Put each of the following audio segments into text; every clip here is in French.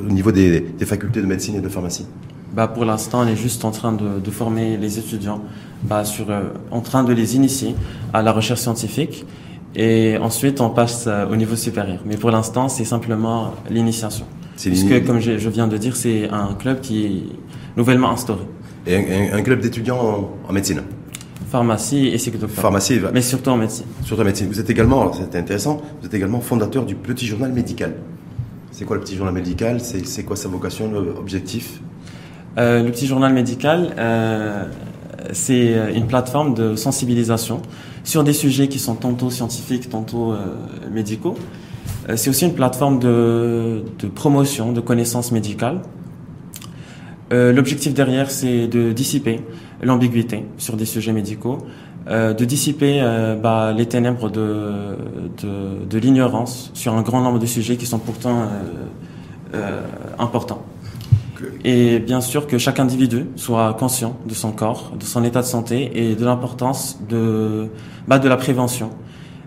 au niveau des, facultés de médecine et de pharmacie? Bah pour l'instant, on est juste en train de, de former les étudiants, bah sur, euh, en train de les initier à la recherche scientifique. Et ensuite, on passe euh, au niveau supérieur. Mais pour l'instant, c'est simplement l'initiation. Puisque, comme je, je, viens de dire, c'est un club qui est nouvellement instauré. Et un, club d'étudiants en, médecine? Pharmacie et cycle Pharmacie, mais surtout en médecine. Surtout en médecine. Vous êtes également, c'est intéressant, vous êtes également fondateur du Petit Journal Médical. C'est quoi le Petit Journal Médical? C'est quoi sa vocation, l'objectif euh, Le Petit Journal Médical, euh, c'est une plateforme de sensibilisation sur des sujets qui sont tantôt scientifiques, tantôt euh, médicaux. Euh, c'est aussi une plateforme de, promotion de connaissances médicales. Euh, L'objectif derrière, c'est de dissiper l'ambiguïté sur des sujets médicaux, euh, de dissiper euh, bah, les ténèbres de, de, de l'ignorance sur un grand nombre de sujets qui sont pourtant importants. Et bien sûr que chaque individu soit conscient de son corps, de son état de santé et de l'importance de, bah, de la prévention,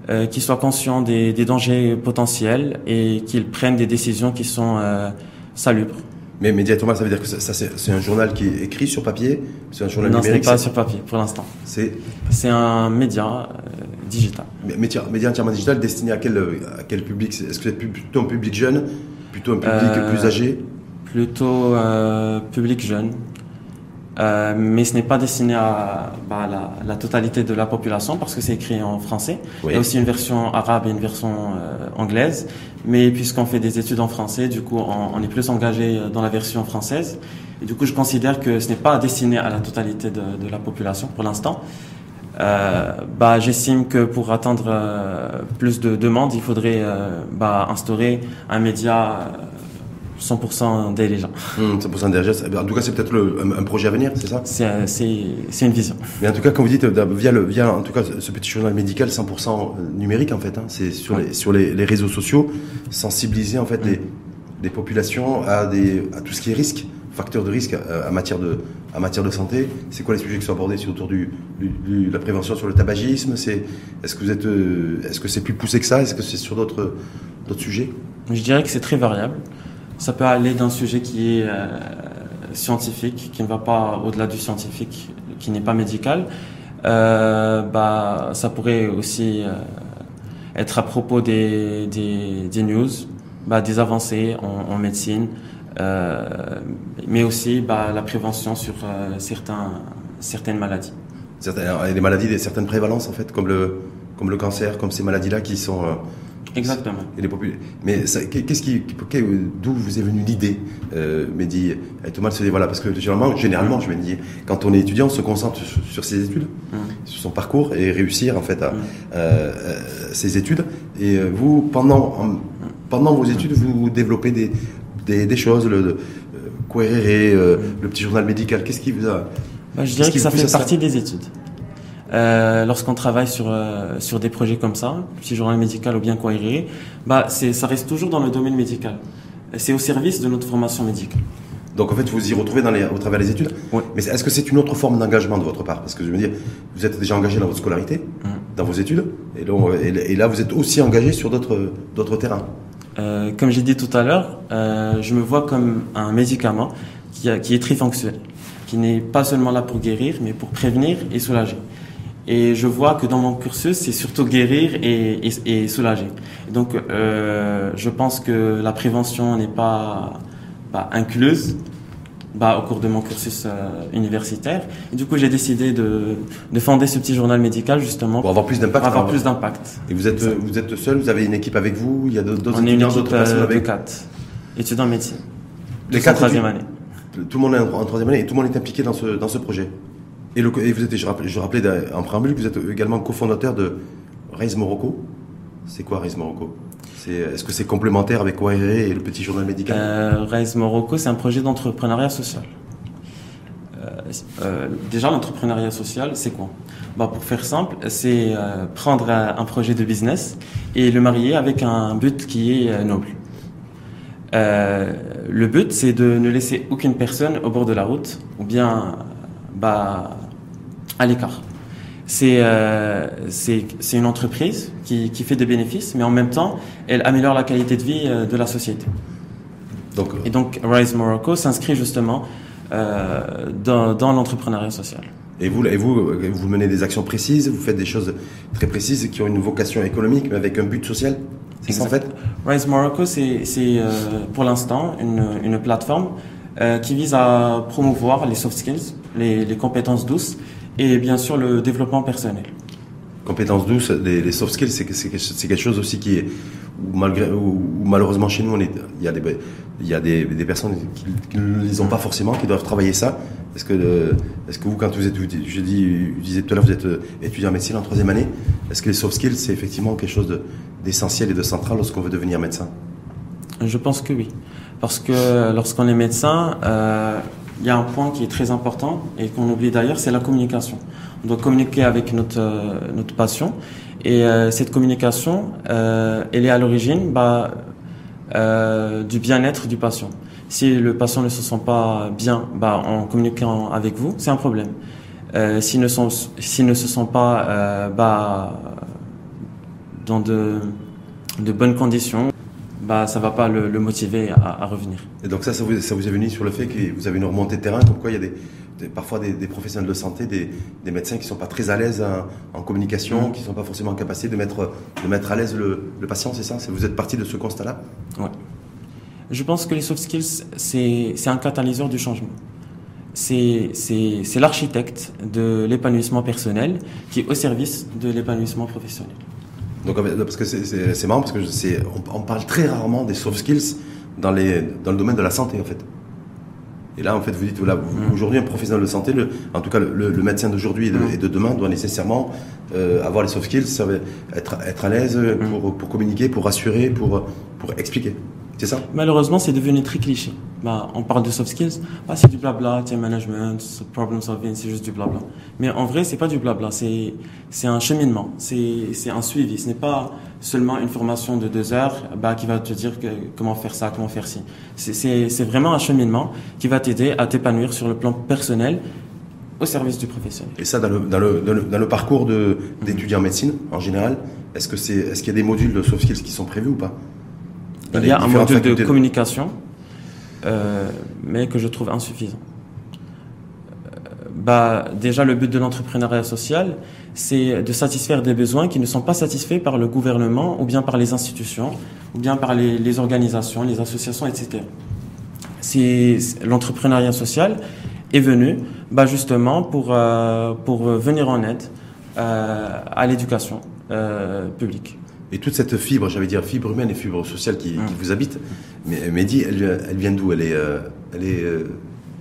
euh, qu'il soit conscient des, des, dangers potentiels et qu'il prenne des décisions qui sont euh, salubres. Mais Média Thomas, ça veut dire que ça, c'est un journal qui est écrit sur papier C'est un journal non, numérique Non, ce n'est pas sur papier pour l'instant. C'est C'est un média euh, digital. Média, média entièrement digital destiné à quel, à quel public? Est-ce que c'est plutôt un public jeune Plutôt un public euh, plus âgé? plutôt euh, public jeune. Euh, mais ce n'est pas destiné à bah, la, la, totalité de la population parce que c'est écrit en français. Il y a aussi une version arabe et une version euh, anglaise. Mais puisqu'on fait des études en français, du coup, on, on, est plus engagé dans la version française. Et du coup, je considère que ce n'est pas destiné à la totalité de, de la population pour l'instant. Euh, bah, j'estime que pour atteindre euh, plus de demandes, il faudrait bah, instaurer un média 100% des gens. 100% des gens. En tout cas, c'est peut-être un, projet à venir, c'est ça? C'est une vision. Mais en tout cas, comme vous dites, via, le, via en tout cas, ce petit journal médical 100% numérique, en fait, hein, c'est sur, les, sur les, les, réseaux sociaux, sensibiliser en fait les, les, populations à, des, à tout ce qui est risque, facteur de risque euh, en matière de, en matière de santé. C'est quoi les sujets qui sont abordés C'est autour du, du, la prévention sur le tabagisme? C'est Est-ce que vous êtes, euh, est-ce que c'est plus poussé que ça? Est-ce que c'est sur d'autres sujets? Je dirais que c'est très variable. Ça peut aller d'un sujet qui est euh, scientifique, qui ne va pas au-delà du scientifique, qui n'est pas médical. Euh, bah, ça pourrait aussi euh, être à propos des, des, news, bah, des avancées en, médecine, mais aussi bah, la prévention sur certains, certaines maladies. Certaines, des maladies, des, certaines prévalences en fait, comme le, comme le cancer, comme ces maladies-là qui sont Exactement. Et les Mais qu'est-ce qui, d'où vous est venue l'idée, euh, Mehdi Thomas se dit voilà parce que généralement, généralement, je vais dire, quand on est étudiant, on se concentre sur, ses études, mmh. sur son parcours et réussir en fait à, mmh. euh, euh, ses études. Et euh, vous, pendant pendant vos études, vous développez des des, des choses, le, le euh, le petit journal médical. Qu'est-ce qui vous a bah, Je dirais que ça fait partie des études. Euh, lorsqu'on travaille sur euh, sur des projets comme ça, petit journal médical ou bien Query, bah c'est ça reste toujours dans le domaine médical. C'est au service de notre formation médicale. Donc en fait, vous y retrouvez dans les, au travers des études. Oui. Mais est-ce que c'est une autre forme d'engagement de votre part? Parce que je veux dire, vous êtes déjà engagé dans votre scolarité, mmh. dans vos études, et, donc, et, là vous êtes aussi engagé sur d'autres d'autres terrains. Euh, comme j'ai dit tout à l'heure, euh, je me vois comme un médicament qui, a, qui est trifonctionnel, qui n'est pas seulement là pour guérir, mais pour prévenir et soulager. Et je vois que dans mon cursus, c'est surtout guérir et, et, et soulager. Donc, euh, je pense que la prévention n'est pas, pas incluse bah, au cours de mon cursus euh, universitaire. Et du coup, j'ai décidé de, de fonder ce petit journal médical justement pour avoir plus d'impact. Avoir plus d'impact. Et vous êtes vous êtes seul, vous avez une équipe avec vous, il y a d'autres étudiants, d'autres personnes euh, avec. De quatre étudiants en médecine. Les quatre troisième année. Tout le monde est en troisième année et tout le monde est impliqué dans ce dans ce projet. Et, le, vous êtes, je rappelais, en préambule que vous êtes également cofondateur de Raise Morocco. C'est quoi Raise Morocco? Est-ce que c'est complémentaire avec OARE et le petit journal médical? Euh, Raise Morocco, c'est un projet d'entrepreneuriat social. Euh, euh, déjà, l'entrepreneuriat social, c'est quoi? Bah, Pour faire simple, c'est euh, prendre un projet de business et le marier avec un but qui est noble. Le but, c'est de ne laisser aucune personne au bord de la route ou bien bah, à l'écart. C'est euh, une entreprise qui, qui fait des bénéfices, mais en même temps, elle améliore la qualité de vie euh, de la société. Donc, et donc Rise Morocco s'inscrit justement dans, dans l'entrepreneuriat social. Et vous, et vous, vous menez des actions précises, vous faites des choses très précises qui ont une vocation économique, mais avec un but social C'est ça en fait Rise Morocco, c'est pour l'instant une, une plateforme qui vise à promouvoir les soft skills, les, les compétences douces et bien sûr le développement personnel. Compétences douces, les, soft skills, c'est quelque chose aussi qui est, malgré, malheureusement chez nous, on est, il y a des, il y a des, des personnes qui, ne les ont pas forcément, qui doivent travailler ça. Est-ce que, est-ce que vous, quand vous êtes, je dis, tout à l'heure, vous êtes euh, étudiant en médecine en troisième année, est-ce que les soft skills, c'est effectivement quelque chose d'essentiel et de central lorsqu'on veut devenir médecin? Je pense que oui. Parce que lorsqu'on est médecin, euh, il y a un point qui est très important et qu'on oublie d'ailleurs, c'est la communication. On doit communiquer avec notre, euh, notre patient et euh, cette communication, euh, elle est à l'origine bah, du bien-être du patient. Si le patient ne se sent pas bien bah, en communiquant avec vous, c'est un problème. s'il ne, s'il ne se sent pas bah, dans de bonnes conditions, bah, ça va pas le, motiver à, revenir. Et donc ça, ça vous, ça vous, est venu sur le fait que vous avez une remontée de terrain, comme quoi il y a des, parfois des, professionnels de santé, des, des, médecins qui sont pas très à l'aise en, communication, mm. qui sont pas forcément en capacité de mettre, de mettre à l'aise le, le, patient, c'est ça? Vous êtes parti de ce constat-là? Oui. Je pense que les soft skills, c'est un catalyseur du changement. C'est l'architecte de l'épanouissement personnel qui est au service de l'épanouissement professionnel. Donc, parce que c'est marrant, parce que on, on, parle très rarement des soft skills dans, les, dans le domaine de la santé, en fait. Et là, en fait, vous dites, voilà, mm. aujourd'hui, un professionnel de santé, le, en tout cas le, médecin d'aujourd'hui mm. et, de demain, doit nécessairement euh, avoir les soft skills, ça veut être, être à l'aise mm. pour, pour communiquer, pour rassurer, pour, pour expliquer. C'est ça Malheureusement, c'est devenu très cliché. Bah, on parle de soft skills, bah, c'est du blabla, team management, problem solving, c'est juste du blabla. Mais en vrai, c'est pas du blabla, c'est c'est un cheminement, c'est c'est un suivi. Ce n'est pas seulement une formation de deux heures bah, qui va te dire que, comment faire ça, comment faire ci. C'est c'est vraiment un cheminement qui va t'aider à t'épanouir sur le plan personnel au service du professionnel. Et ça, dans le, dans le, dans le, parcours d'étudiant en médecine, en général, est-ce que c'est, est-ce qu'il y a des modules de soft skills qui sont prévus ou pas? Il y a un module de communication, euh, mais que je trouve insuffisant. Euh, bah, déjà, le but de l'entrepreneuriat social, c'est de satisfaire des besoins qui ne sont pas satisfaits par le gouvernement ou bien par les institutions ou bien par les, organisations, les associations, etc. C'est l'entrepreneuriat social est venu bah, justement pour, euh, pour venir en aide à l'éducation publique. Et toute cette fibre, j'allais dire fibre humaine et fibre sociale qui, mm. vous habite, mais Mehdi, elle, elle vient d'où? Elle est, euh, elle est euh,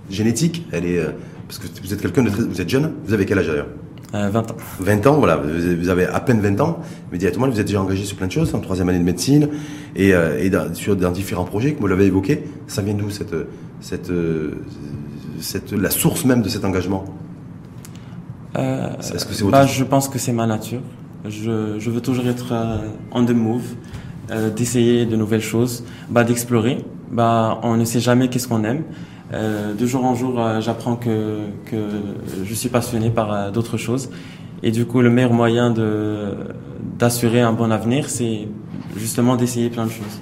génétique? Elle est euh, parce que vous êtes quelqu'un de très, vous êtes jeune. Vous avez quel âge d'ailleurs? 20 ans. 20 ans, voilà. Vous avez à peine 20 ans, mais directement, vous êtes déjà engagé sur plein de choses, en troisième année de médecine, et, et dans, sur dans différents projets, comme vous l'avez évoqué. Ça vient d'où cette, cette, cette, la source même de cet engagement? Est-ce que c'est bah, Je pense que c'est ma nature. Je, veux toujours être euh, on the move, euh, d'essayer de nouvelles choses, bah, d'explorer. Bah, on ne sait jamais qu'est-ce qu'on aime. Euh, de jour en jour, j'apprends que, que je suis passionné par d'autres choses. Et du coup, le meilleur moyen de d'assurer un bon avenir, c'est justement d'essayer plein de choses.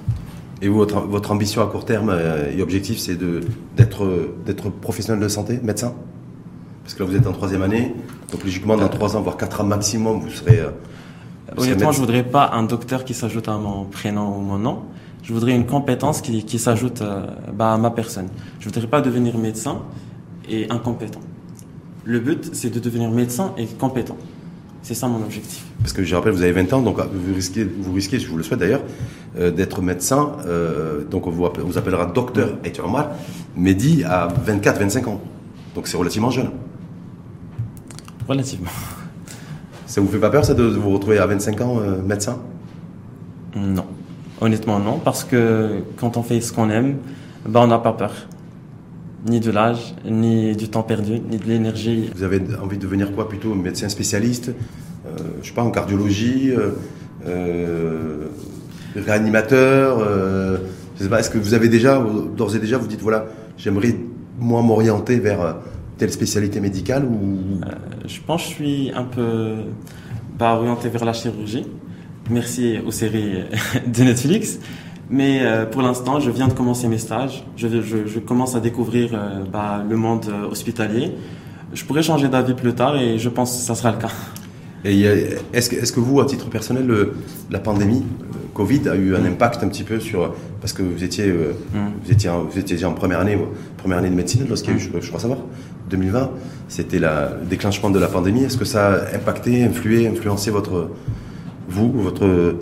Et votre, votre ambition à court terme et objectif, c'est d'être d'être professionnel de santé, médecin? Parce que là, vous êtes en troisième année, donc logiquement, dans trois ans, voire quatre ans maximum, vous serez Honnêtement, je voudrais pas un docteur qui s'ajoute à mon prénom ou mon nom. Je voudrais une compétence qui, qui s'ajoute euh, bah, à ma personne. Je voudrais pas devenir médecin et incompétent. Le but, c'est de devenir médecin et compétent. C'est ça mon objectif. Parce que je rappelle, vous avez 20 ans, donc ah, vous risquez, vous risquez je vous le souhaite d'ailleurs, euh, d'être médecin. Euh, donc on vous, vous appellera docteur Aït Omar, dit à 24-25 ans. Donc c'est relativement jeune. Relativement. Ça vous fait pas peur, ça, de vous retrouver à 25 ans euh, médecin? Non. Honnêtement, non. Parce que quand on fait ce qu'on aime, bah, on n'a pas peur. Ni de l'âge, ni du temps perdu, ni de l'énergie. Vous avez envie de devenir quoi plutôt Médecin spécialiste? Euh, Je sais pas, en cardiologie euh, euh Réanimateur Je sais pas, est-ce que vous avez déjà, d'ores et déjà, vous dites voilà, j'aimerais moi m'orienter vers telle spécialité médicale ou euh, Je pense que je suis un peu orienté vers la chirurgie. Merci aux séries de Netflix. Mais euh, pour l'instant, je viens de commencer mes stages. Je, je, je commence à découvrir euh, bah, le monde hospitalier. Je pourrais changer d'avis plus tard et je pense que ça sera le cas. Et est-ce que, est que vous, à titre personnel, la pandémie, Covid a eu un impact un petit peu sur parce que vous étiez euh, mm. vous étiez vous étiez en première année première année de médecine lorsqu'il y a eu mm. je, crois savoir 2020 c'était le déclenchement de la pandémie. Est-ce que ça a impacté influé influencé votre vous votre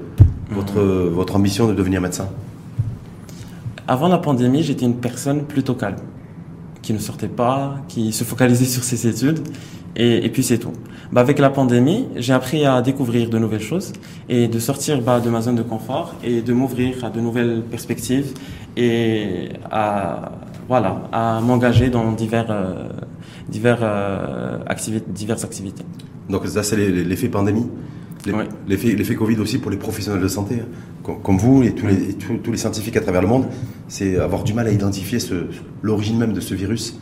votre votre ambition de devenir médecin? Avant la pandémie j'étais une personne plutôt calme qui ne sortait pas qui se focalisait sur ses études et, puis c'est tout. Bah, avec la pandémie, j'ai appris à découvrir de nouvelles choses et de sortir bah, de ma zone de confort et de m'ouvrir à de nouvelles perspectives et à voilà à m'engager dans divers euh, divers euh, diverses activités. Donc ça c'est l'effet pandémie. L'effet Covid aussi pour les professionnels de santé, hein. comme vous et tous les, tous, les scientifiques à travers le monde, c'est avoir du mal à identifier l'origine même de ce virus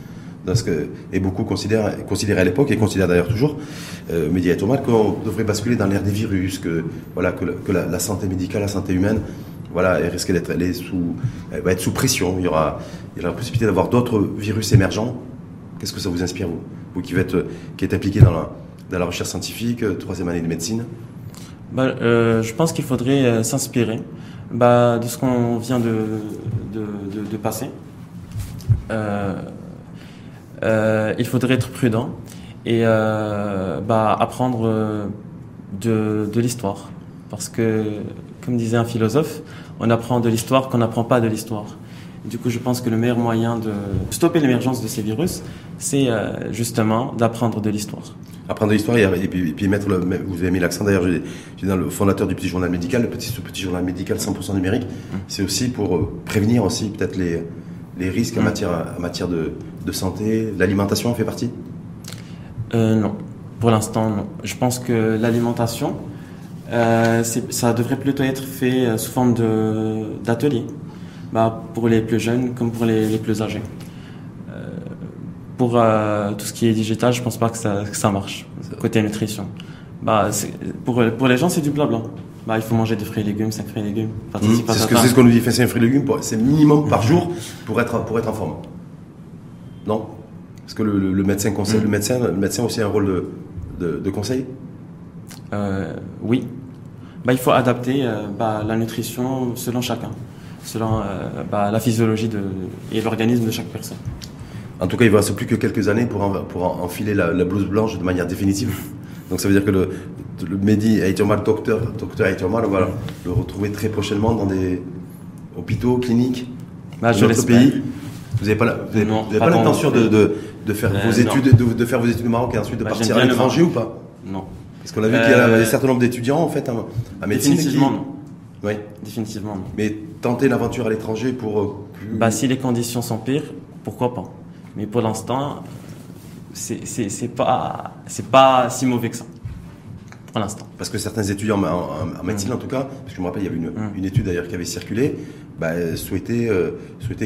parce que, et beaucoup considèrent, considéraient à l'époque, et considèrent d'ailleurs toujours, euh, Média et Thomas, qu'on devrait basculer dans l'ère des virus, que, voilà, que, la, santé médicale, la santé humaine, voilà, elle risque d'être sous, elle va être sous pression. Il y aura, il y aura la possibilité d'avoir d'autres virus émergents. Qu'est-ce que ça vous inspire, vous qui, êtes, qui êtes impliqué dans la, dans la recherche scientifique, euh, troisième année de médecine bah, euh, Je pense qu'il faudrait euh, s'inspirer bah, de ce qu'on vient de, de, passer. Euh, euh, il faudrait être prudent et euh, bah, apprendre euh, de, de l'histoire. Parce que, comme disait un philosophe, on apprend de l'histoire qu'on n'apprend pas de l'histoire. Du coup, je pense que le meilleur moyen de stopper l'émergence de ces virus, c'est euh, justement d'apprendre de l'histoire. Apprendre de l'histoire et, puis, mettre le. Vous avez mis l'accent d'ailleurs, j'ai dans le fondateur du petit journal médical, le petit, ce petit journal médical 100% numérique. Mmh. C'est aussi pour prévenir aussi peut-être les, les risques en mmh. matière, en matière de, de santé L'alimentation en fait partie? Euh, Non, pour l'instant non. Je pense que l'alimentation, euh, ça devrait plutôt être fait euh, sous forme d'atelier, bah, pour les plus jeunes comme pour les, plus âgés. pour tout ce qui est digital, je pense pas que ça, que ça marche, côté nutrition. Bah, pour, pour les gens, c'est du blabla. Bah, il faut manger des fruits et légumes, 5 fruits et légumes. Mmh, c'est ce qu'on ce nous dit, c'est un fruit et légumes, c'est minimum par jour pour être, pour être en forme. Non? Est-ce que le, médecin conseille, le, mm. médecin, le médecin aussi un rôle de, conseil? Euh, Oui. Bah, il faut adapter euh, bah, la nutrition selon chacun, selon euh, bah, la physiologie de, et l'organisme de chaque personne. En tout cas, il ne reste plus que quelques années pour, pour enfiler la, blouse blanche de manière définitive. Donc ça veut dire que le, le Mehdi mal docteur, docteur mal, on va le retrouver très prochainement dans des hôpitaux, cliniques, bah, dans notre pays. Vous n'avez pas, pas l'intention de, de, de, faire vos études, de, de, faire vos études au Maroc et ensuite de bah, partir à l'étranger ou pas? Non. Parce qu'on a vu qu'il y a euh, un certain nombre d'étudiants en fait à médecine. Définitivement non. Oui. Définitivement. Mais tenter l'aventure à l'étranger pour. Euh, bah si les conditions sont pires, pourquoi pas. Mais pour l'instant, c'est pas c'est pas si mauvais que ça. Pour l'instant. Parce que certains étudiants en, médecine, mm. en tout cas, parce que je me rappelle, il y avait une, mm. une étude d'ailleurs qui avait circulé, bah, souhaitaient, euh,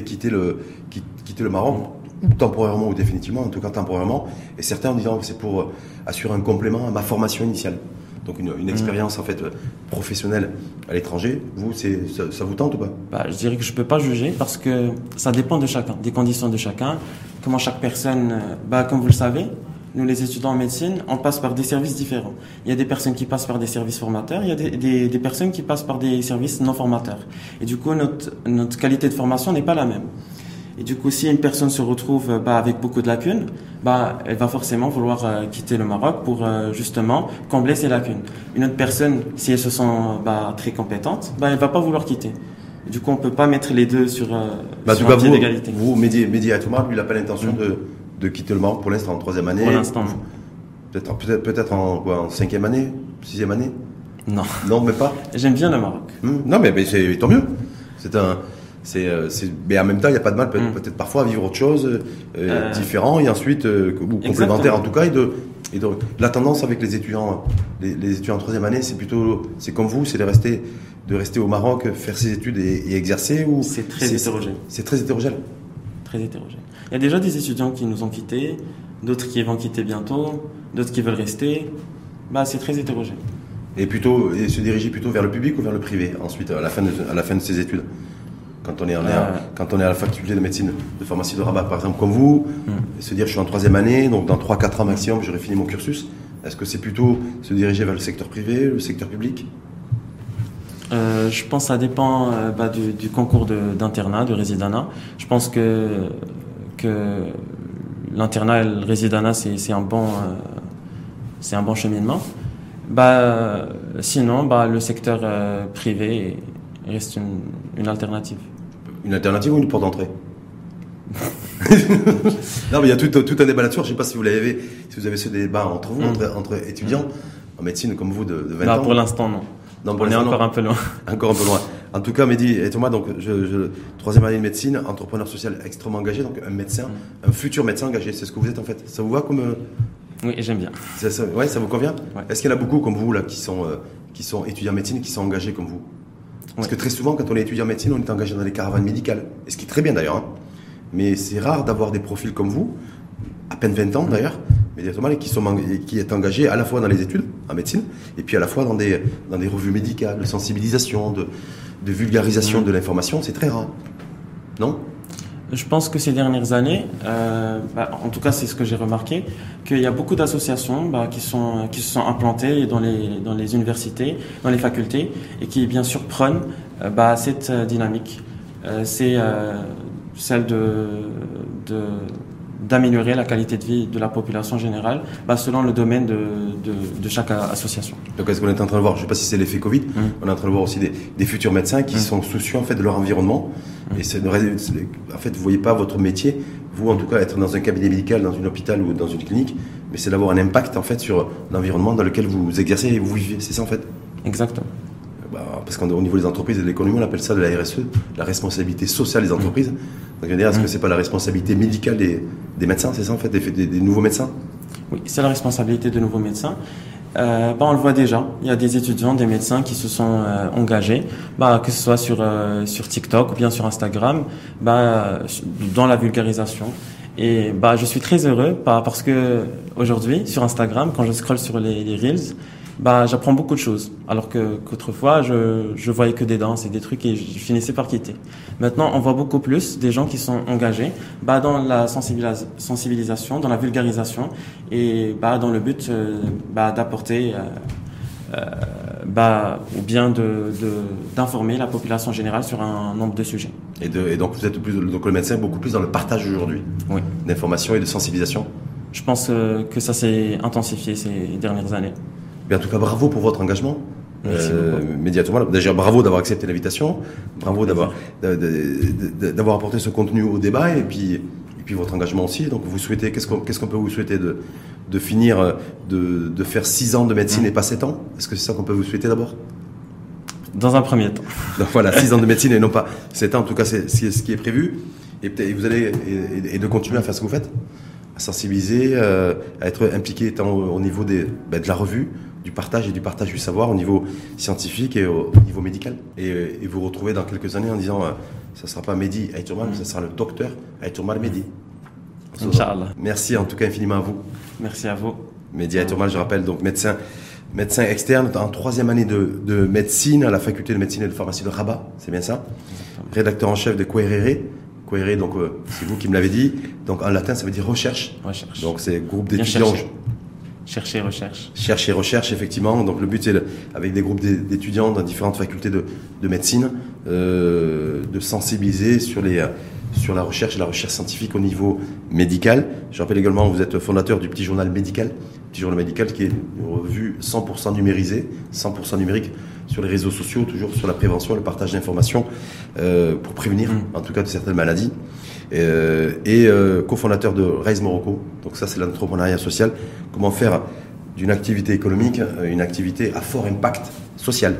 quitter, le, quitter le Maroc, temporairement ou définitivement, en tout cas temporairement, et certains en disant que c'est pour euh, assurer un complément à ma formation initiale. Donc une, expérience en fait professionnelle à l'étranger, vous, ça, vous tente ou pas? Bah, Je dirais que je peux pas juger parce que ça dépend de chacun, des conditions de chacun, comment chaque personne, euh, bah, comme vous le savez, nous les étudiants en médecine, on passe par des services différents. Il y a des personnes qui passent par des services formateurs, il y a des, des, personnes qui passent par des services non formateurs. Et du coup, notre, notre qualité de formation n'est pas la même. Et du coup, si une personne se retrouve bah, avec beaucoup de lacunes, bah, elle va forcément vouloir euh, quitter le Maroc pour euh, justement combler ses lacunes. Une autre personne, si elle se sent bah, très compétente, bah, elle va pas vouloir quitter. du coup, on peut pas mettre les deux sur, euh, bah, sur un pied d'égalité. Vous, Mehdi, Mehdi lui, il n'a pas l'intention mm. de de quitter le Maroc pour l'instant en troisième année Pour l'instant, Peut-être peut-être peut-être en quoi en cinquième année, sixième année? Non. Non, mais pas? J'aime bien le Maroc. Hmm. Non, mais, mais c'est tant mieux. C'est un c'est, euh, mais en même temps, il n'y a pas de mal hmm. peut-être parfois à vivre autre chose, euh, euh, différent et ensuite ou complémentaire en tout cas. Et de, et de, la tendance avec les étudiants, les, étudiants en troisième année, c'est plutôt, c'est comme vous, c'est de rester, de rester au Maroc, faire ses études et, exercer ou c'est très hétérogène. C'est très hétérogène. Très hétérogène. Il y a déjà des étudiants qui nous ont quittés, d'autres qui vont quitter bientôt, d'autres qui veulent rester. Bah, c'est très hétérogène. Et plutôt, et se diriger plutôt vers le public ou vers le privé ensuite, à la fin de, à la fin de ses études? Quand on est, quand on est à la faculté de médecine de pharmacie de Rabat, par exemple, comme vous, mm. et se dire je suis en troisième année, donc dans 3-4 ans maximum, j'aurai fini mon cursus. Est-ce que c'est plutôt se diriger vers le secteur privé, le secteur public? Euh, je pense que ça dépend euh, bah, du, concours d'internat, de, résidana. Je pense que, que l'internat et le résidana, c'est un, bon, euh, c'est un bon cheminement. Bah, sinon, bah, le secteur privé reste une, une, alternative. Une alternative ou une porte d'entrée? Non, mais il y a tout, tout un débat là-dessus. Je ne sais pas si vous l'avez, si vous avez ce débat entre vous, mm. entre, étudiants en médecine comme vous de, 20 bah, ans. Pour l'instant, non. Non, on est encore un peu loin. Encore un peu loin. En tout cas, Mehdi et Thomas, donc, je, troisième année de médecine, entrepreneur social extrêmement engagé, donc un médecin, mm. un futur médecin engagé. C'est ce que vous êtes en fait. Ça vous va comme. Euh, oui, j'aime bien. Ça, ça, ouais, ça vous convient? Est-ce qu'il y en a beaucoup comme vous là qui sont, euh, qui sont étudiants en médecine qui sont engagés comme vous? Parce que très souvent, quand on est étudiant en médecine, on est engagé dans les caravanes médicales. Et ce qui est très bien d'ailleurs. Hein. Mais c'est rare d'avoir des profils comme vous, à peine 20 ans d'ailleurs, et qui, sont, qui est engagé à la fois dans les études en médecine et puis à la fois dans des, dans des revues médicales, de sensibilisation, de, de vulgarisation de l'information. C'est très rare. Non? Je pense que ces dernières années, euh, bah, en tout cas c'est ce que j'ai remarqué, qu'il y a beaucoup d'associations bah, qui, sont, qui se sont implantées dans les, dans les universités, dans les facultés, et qui bien sûr prennent euh, bah, cette euh, dynamique. c'est celle de, de d'améliorer la qualité de vie de la population générale bah, selon le domaine de, de, chaque association. Donc est-ce qu'on est en train de voir, je ne sais pas si c'est l'effet Covid, mmh. on est en train de voir aussi des, des futurs médecins qui mmh. sont soucieux en fait de leur environnement. Mmh. Et c'est, en fait, vous ne voyez pas votre métier, vous en tout cas être dans un cabinet médical, dans un hôpital ou dans une clinique, mais c'est d'avoir un impact en fait sur l'environnement dans lequel vous exercez et vous vivez. C'est ça en fait? Exactement. Bah, parce qu'au niveau des entreprises et de l'économie, on appelle ça de la RSE, la responsabilité sociale des entreprises. Donc, je veux dire, est-ce que c'est pas la responsabilité médicale des, des médecins, c'est ça en fait, des, des, nouveaux médecins? Oui, c'est la responsabilité de nouveaux médecins. Euh, bah, on le voit déjà, il y a des étudiants, des médecins qui se sont euh, engagés, bah, que ce soit sur, euh, sur TikTok ou bien sur Instagram, bah, dans la vulgarisation. Et bah, je suis très heureux parce que aujourd'hui, sur Instagram, quand je scrolle sur les, les Reels, bah, j'apprends beaucoup de choses. Alors que qu'autrefois, je, je voyais que des danses et des trucs et je finissais par quitter. Maintenant, on voit beaucoup plus des gens qui sont engagés bah, dans la sensibilisation, dans la vulgarisation et bah, dans le but euh, bah, d'apporter euh, euh, bah, ou bien de, d'informer la population générale sur un nombre de sujets. Et, de, et donc vous êtes plus, donc le médecin beaucoup plus dans le partage aujourd'hui oui. d'informations et de sensibilisation? Je pense que ça s'est intensifié ces dernières années en tout cas, bravo pour votre engagement. Euh, Déjà, bravo d'avoir accepté l'invitation, bravo d'avoir d'avoir apporté ce contenu au débat et puis et puis votre engagement aussi. Donc, vous souhaitez qu'est-ce qu'on qu'est-ce qu'on peut vous souhaiter de de finir de, de faire six ans de médecine et pas sept ans? Est-ce que c'est ça qu'on peut vous souhaiter d'abord? Dans un premier temps. Donc voilà, six ans de médecine et non pas sept ans. En tout cas, c'est ce qui est prévu. Et, vous allez et, de continuer à faire ce que vous faites, à sensibiliser, euh, à être impliqué tant au, niveau des, ben, de la revue du partage et du partage du savoir au niveau scientifique et au, niveau médical. Et, vous retrouvez dans quelques années en disant euh, ça ne sera pas Mehdi Aïtourmal, mais ça sera le docteur Aïtourmal Mehdi. Inch'Allah. Merci en tout cas infiniment à vous. Merci à vous. Mehdi Aïtourmal, je rappelle, donc médecin, médecin externe en troisième année de, médecine à la faculté de médecine et de pharmacie de Rabat, c'est bien ça? Rédacteur en chef de. Querere, donc euh, c'est vous qui me l'avez dit. Donc en latin, ça veut dire recherche. Recherche. Donc c'est groupe d'étudiants Chercher, recherche. Chercher, recherche, effectivement. Donc le but, c'est avec des groupes d'étudiants dans différentes facultés de, de euh, de sensibiliser sur, les, sur la recherche et la recherche scientifique au niveau médical. Je rappelle également, vous êtes fondateur du Petit Journal Médical, Petit Journal Médical qui est une revue 100% numérisée, 100% numérique sur les réseaux sociaux, toujours sur la prévention, le partage d'informations euh, pour prévenir, mm. en tout cas, de certaines maladies. Euh, et euh, cofondateur de Raise Morocco. Donc ça, c'est l'entrepreneuriat social. Comment faire d'une activité économique euh, une activité à fort impact social.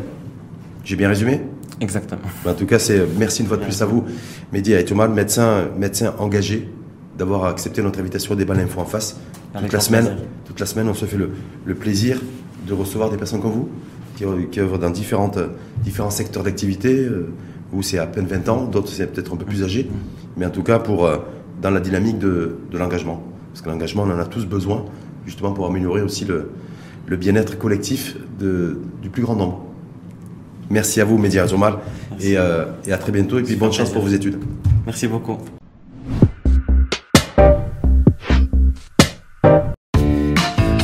J'ai bien résumé? Exactement. En tout cas, c'est merci une fois de plus à vous, Mehdi Thomas, médecin, médecin engagé, d'avoir accepté notre invitation au débat l'info en face. toute la semaine, toute la semaine, on se fait le, le, plaisir de recevoir des personnes comme vous qui, qui œuvrent dans différentes, différents secteurs d'activité. Vous, c'est à peine 20 ans, d'autres, c'est peut-être un peu plus âgé mais en tout cas pour, euh, dans la dynamique de, de l'engagement. Parce que l'engagement, on en a tous besoin, justement pour améliorer aussi le, le bien-être collectif de, du plus grand nombre. Merci à vous, Média Azomal, et, et, à très bientôt. Et puis bonne chance pour vos études. Merci beaucoup.